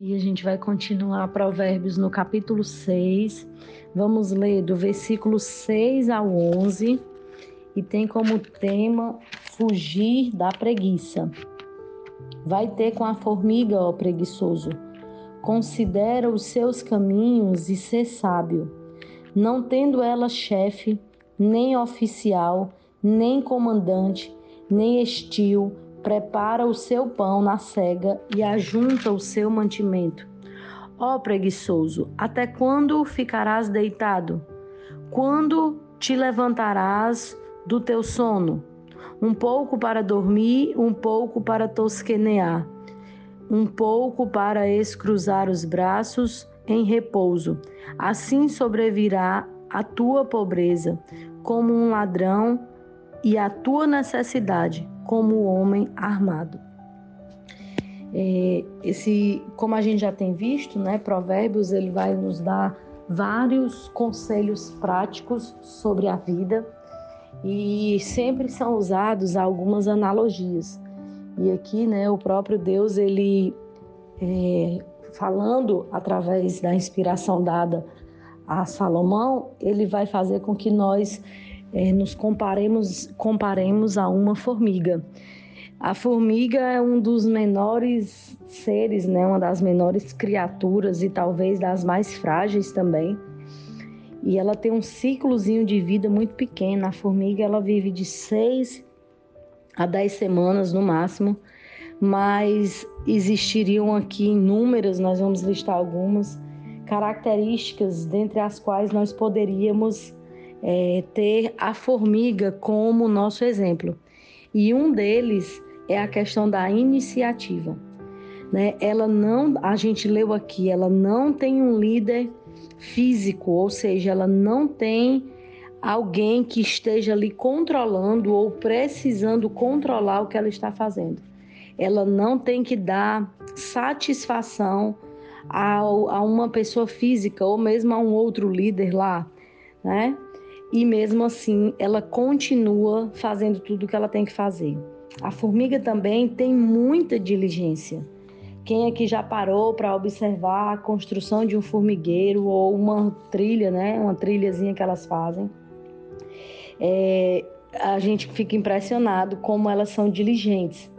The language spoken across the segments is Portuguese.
E a gente vai continuar Provérbios no capítulo 6. Vamos ler do versículo 6 ao 11 e tem como tema fugir da preguiça. Vai ter com a formiga, ó preguiçoso. Considera os seus caminhos e ser sábio. Não tendo ela chefe, nem oficial, nem comandante, nem estio, prepara o seu pão na cega e ajunta o seu mantimento. Ó preguiçoso, até quando ficarás deitado? Quando te levantarás do teu sono? Um pouco para dormir, um pouco para tosquenear, um pouco para escruzar os braços em repouso. Assim sobrevirá a tua pobreza como um ladrão e a tua necessidade como homem armado. É, esse, como a gente já tem visto, né, Provérbios ele vai nos dar vários conselhos práticos sobre a vida e sempre são usados algumas analogias. E aqui, né, o próprio Deus ele é, falando através da inspiração dada a Salomão, ele vai fazer com que nós é, nos comparemos, comparemos a uma formiga. A formiga é um dos menores seres, né, uma das menores criaturas e talvez das mais frágeis também. E ela tem um ciclozinho de vida muito pequeno. A formiga ela vive de seis a dez semanas no máximo, mas existiriam aqui inúmeras, nós vamos listar algumas características dentre as quais nós poderíamos é, ter a formiga como nosso exemplo. E um deles é a questão da iniciativa. Né? Ela não, a gente leu aqui, ela não tem um líder físico, ou seja, ela não tem alguém que esteja ali controlando ou precisando controlar o que ela está fazendo. Ela não tem que dar satisfação a, a uma pessoa física ou mesmo a um outro líder lá, né? E mesmo assim ela continua fazendo tudo o que ela tem que fazer. A formiga também tem muita diligência. Quem aqui já parou para observar a construção de um formigueiro ou uma trilha, né? Uma trilhazinha que elas fazem. É, a gente fica impressionado como elas são diligentes.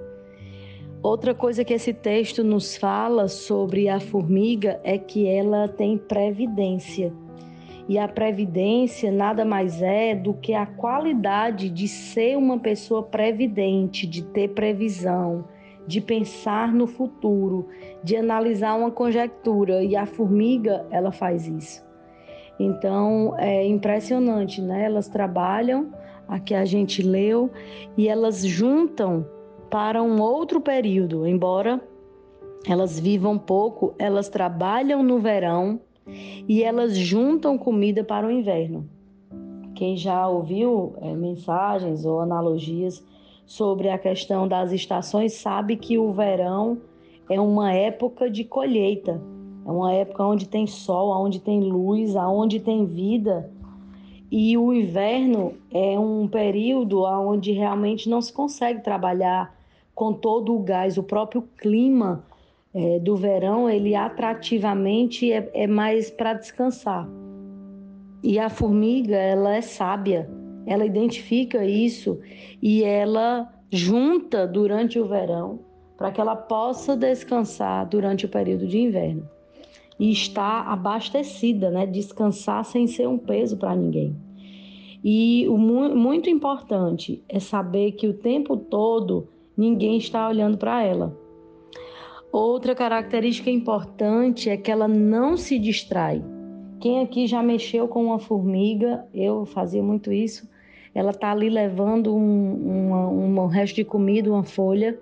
Outra coisa que esse texto nos fala sobre a formiga é que ela tem previdência. E a previdência nada mais é do que a qualidade de ser uma pessoa previdente, de ter previsão, de pensar no futuro, de analisar uma conjectura. E a formiga, ela faz isso. Então, é impressionante, né? Elas trabalham, aqui a gente leu, e elas juntam para um outro período, embora elas vivam pouco, elas trabalham no verão e elas juntam comida para o inverno. Quem já ouviu é, mensagens ou analogias sobre a questão das estações sabe que o verão é uma época de colheita, é uma época onde tem sol, onde tem luz, onde tem vida. E o inverno é um período onde realmente não se consegue trabalhar com todo o gás, o próprio clima é, do verão, ele atrativamente é, é mais para descansar. E a formiga, ela é sábia, ela identifica isso e ela junta durante o verão para que ela possa descansar durante o período de inverno. E estar abastecida, né? descansar sem ser um peso para ninguém. E o muito importante é saber que o tempo todo ninguém está olhando para ela. Outra característica importante é que ela não se distrai. Quem aqui já mexeu com uma formiga, eu fazia muito isso, ela tá ali levando um, uma, um resto de comida, uma folha,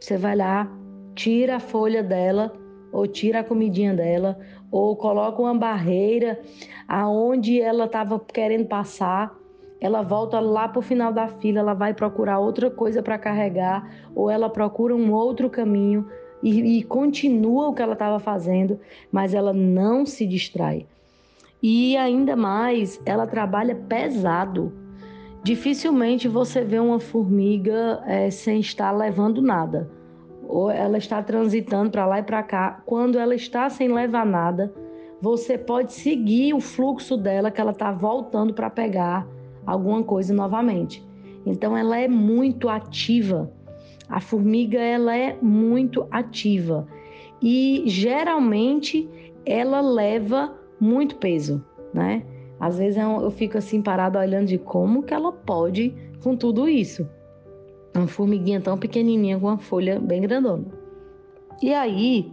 você vai lá, tira a folha dela, ou tira a comidinha dela, ou coloca uma barreira aonde ela estava querendo passar, ela volta lá para o final da fila, ela vai procurar outra coisa para carregar, ou ela procura um outro caminho e, e continua o que ela estava fazendo, mas ela não se distrai. E ainda mais, ela trabalha pesado. Dificilmente você vê uma formiga é, sem estar levando nada. ou ela está transitando para lá e para cá, quando ela está sem levar nada, você pode seguir o fluxo dela que ela está voltando para pegar alguma coisa novamente. Então ela é muito ativa. A formiga ela é muito ativa e geralmente ela leva muito peso, né? Às vezes eu, eu fico assim parado olhando de como que ela pode com tudo isso. Uma formiguinha tão pequenininha com uma folha bem grandona. E aí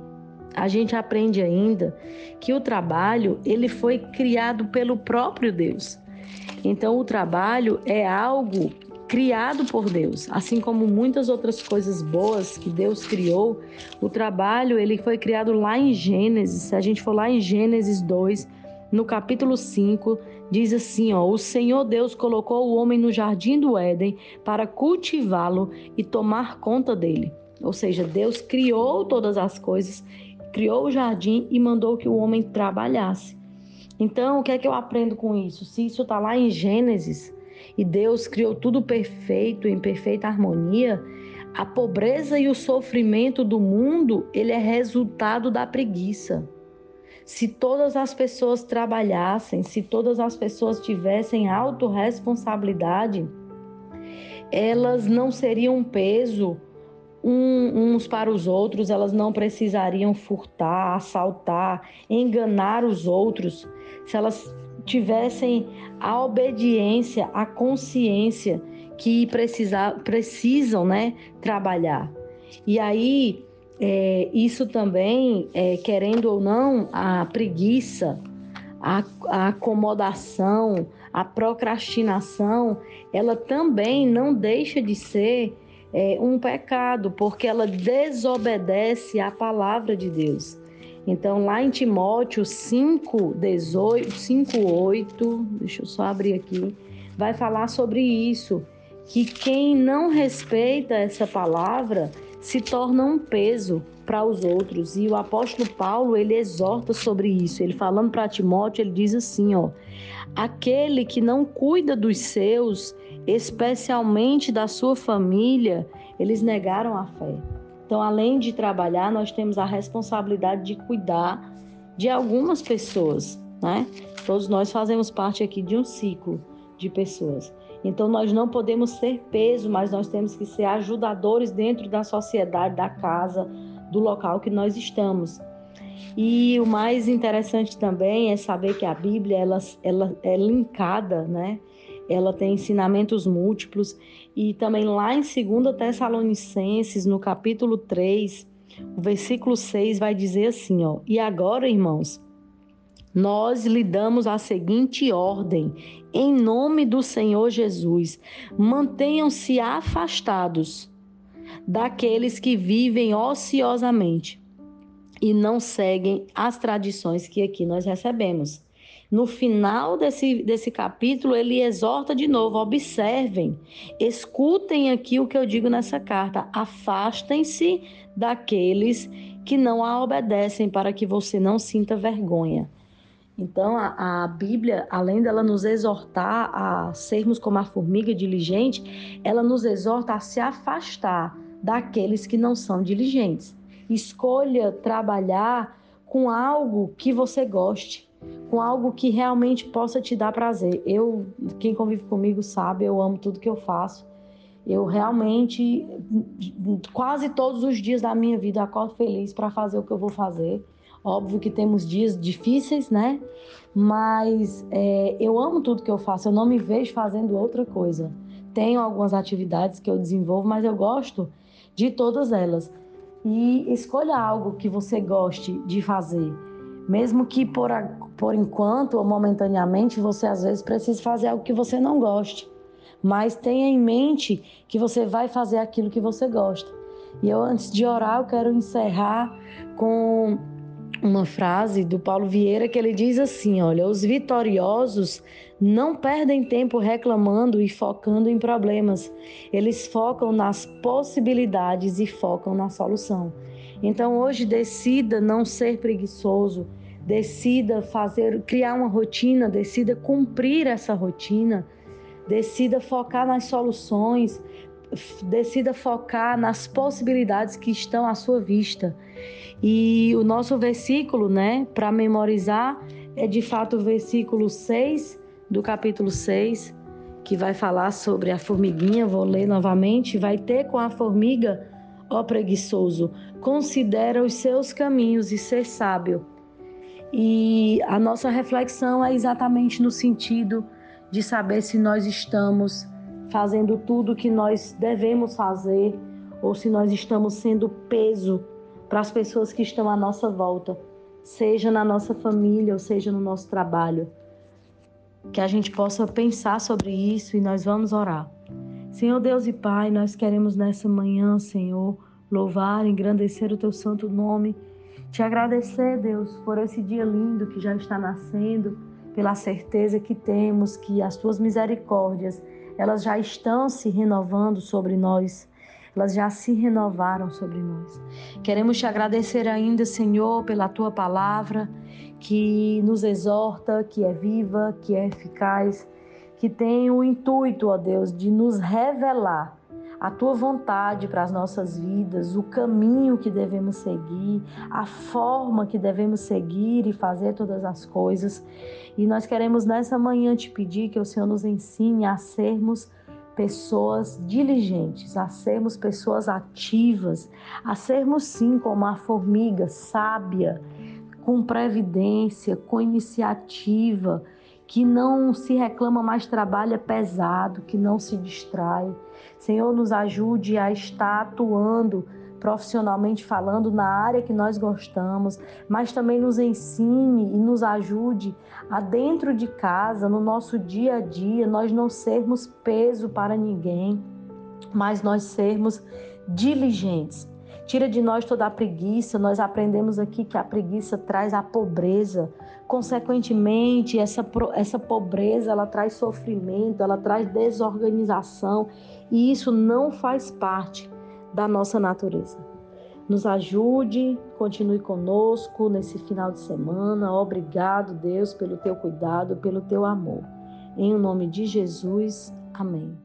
a gente aprende ainda que o trabalho ele foi criado pelo próprio Deus. Então o trabalho é algo criado por Deus, assim como muitas outras coisas boas que Deus criou, o trabalho ele foi criado lá em Gênesis. Se a gente for lá em Gênesis 2, no capítulo 5, diz assim, ó: "O Senhor Deus colocou o homem no jardim do Éden para cultivá-lo e tomar conta dele." Ou seja, Deus criou todas as coisas, criou o jardim e mandou que o homem trabalhasse. Então, o que é que eu aprendo com isso? Se isso está lá em Gênesis, e Deus criou tudo perfeito, em perfeita harmonia, a pobreza e o sofrimento do mundo, ele é resultado da preguiça. Se todas as pessoas trabalhassem, se todas as pessoas tivessem autorresponsabilidade, elas não seriam um peso uns para os outros, elas não precisariam furtar, assaltar, enganar os outros. Se elas tivessem a obediência, a consciência que precisa, precisam né, trabalhar. E aí, é, isso também, é, querendo ou não, a preguiça, a, a acomodação, a procrastinação, ela também não deixa de ser é, um pecado, porque ela desobedece à palavra de Deus. Então, lá em Timóteo 5, 18, 5, 8, deixa eu só abrir aqui, vai falar sobre isso, que quem não respeita essa palavra se torna um peso para os outros. E o apóstolo Paulo, ele exorta sobre isso. Ele falando para Timóteo, ele diz assim, ó: Aquele que não cuida dos seus, especialmente da sua família, eles negaram a fé. Então, além de trabalhar, nós temos a responsabilidade de cuidar de algumas pessoas, né? Todos nós fazemos parte aqui de um ciclo de pessoas. Então, nós não podemos ser peso, mas nós temos que ser ajudadores dentro da sociedade, da casa, do local que nós estamos. E o mais interessante também é saber que a Bíblia ela, ela é linkada, né? Ela tem ensinamentos múltiplos e também lá em 2 Tessalonicenses, no capítulo 3, o versículo 6 vai dizer assim, ó: "E agora, irmãos, nós lhe damos a seguinte ordem: em nome do Senhor Jesus, mantenham-se afastados daqueles que vivem ociosamente e não seguem as tradições que aqui nós recebemos. No final desse, desse capítulo, ele exorta de novo: observem, escutem aqui o que eu digo nessa carta, afastem-se daqueles que não a obedecem, para que você não sinta vergonha. Então, a, a, Bíblia, além dela nos exortar a sermos como a formiga diligente, ela nos exorta a se afastar daqueles que não são diligentes. Escolha trabalhar com algo que você goste com algo que realmente possa te dar prazer. Eu, quem convive comigo sabe, eu amo tudo que eu faço. Eu realmente, quase todos os dias da minha vida, acordo feliz para fazer o que eu vou fazer. Óbvio que temos dias difíceis, né? Mas é, eu amo tudo que eu faço. Eu não me vejo fazendo outra coisa. Tenho algumas atividades que eu desenvolvo, mas eu gosto de todas elas. E escolha algo que você goste de fazer mesmo que por, por enquanto ou momentaneamente você às vezes precise fazer algo que você não goste. Mas tenha em mente que você vai fazer aquilo que você gosta. E eu, antes de orar, eu quero encerrar com uma frase do Paulo Vieira que ele diz assim: Olha, os vitoriosos não perdem tempo reclamando e focando em problemas, eles focam nas possibilidades e focam na solução. Então hoje decida não ser preguiçoso, decida fazer, criar uma rotina, decida cumprir essa rotina, decida focar nas soluções, decida focar nas possibilidades que estão à sua vista. E o nosso versículo, né, para memorizar, é de fato o versículo 6 do capítulo 6, que vai falar sobre a formiguinha. Vou ler novamente. Vai ter com a formiga, ó preguiçoso, considera os seus caminhos e ser sábio. E a nossa reflexão é exatamente no sentido de saber se nós estamos fazendo tudo o que nós devemos fazer ou se nós estamos sendo peso para as pessoas que estão à nossa volta, seja na nossa família ou seja no nosso trabalho. Que a gente possa pensar sobre isso e nós vamos orar. Senhor Deus e Pai, nós queremos nessa manhã, Senhor, louvar, engrandecer o teu santo nome, te agradecer, Deus, por esse dia lindo que já está nascendo, pela certeza que temos que as tuas misericórdias elas já estão se renovando sobre nós. Elas já se renovaram sobre nós. Queremos te agradecer ainda, Senhor, pela tua palavra que nos exorta, que é viva, que é eficaz, que tem o intuito, ó Deus, de nos revelar a tua vontade para as nossas vidas, o caminho que devemos seguir, a forma que devemos seguir e fazer todas as coisas. E nós queremos nessa manhã te pedir que o Senhor nos ensine a sermos pessoas diligentes, a sermos pessoas ativas, a sermos sim como a formiga sábia, com previdência, com iniciativa, que não se reclama mais trabalho pesado, que não se distrai. Senhor, nos ajude a estar atuando profissionalmente falando na área que nós gostamos, mas também nos ensine e nos ajude a dentro de casa, no nosso dia a dia, nós não sermos peso para ninguém, mas nós sermos diligentes Tira de nós toda a preguiça. Nós aprendemos aqui que a preguiça traz a pobreza. Consequentemente, essa, essa pobreza ela traz sofrimento, ela traz desorganização e isso não faz parte da nossa natureza. Nos ajude, continue conosco nesse final de semana. Obrigado, Deus, pelo teu cuidado, pelo teu amor. Em o nome de Jesus, amém.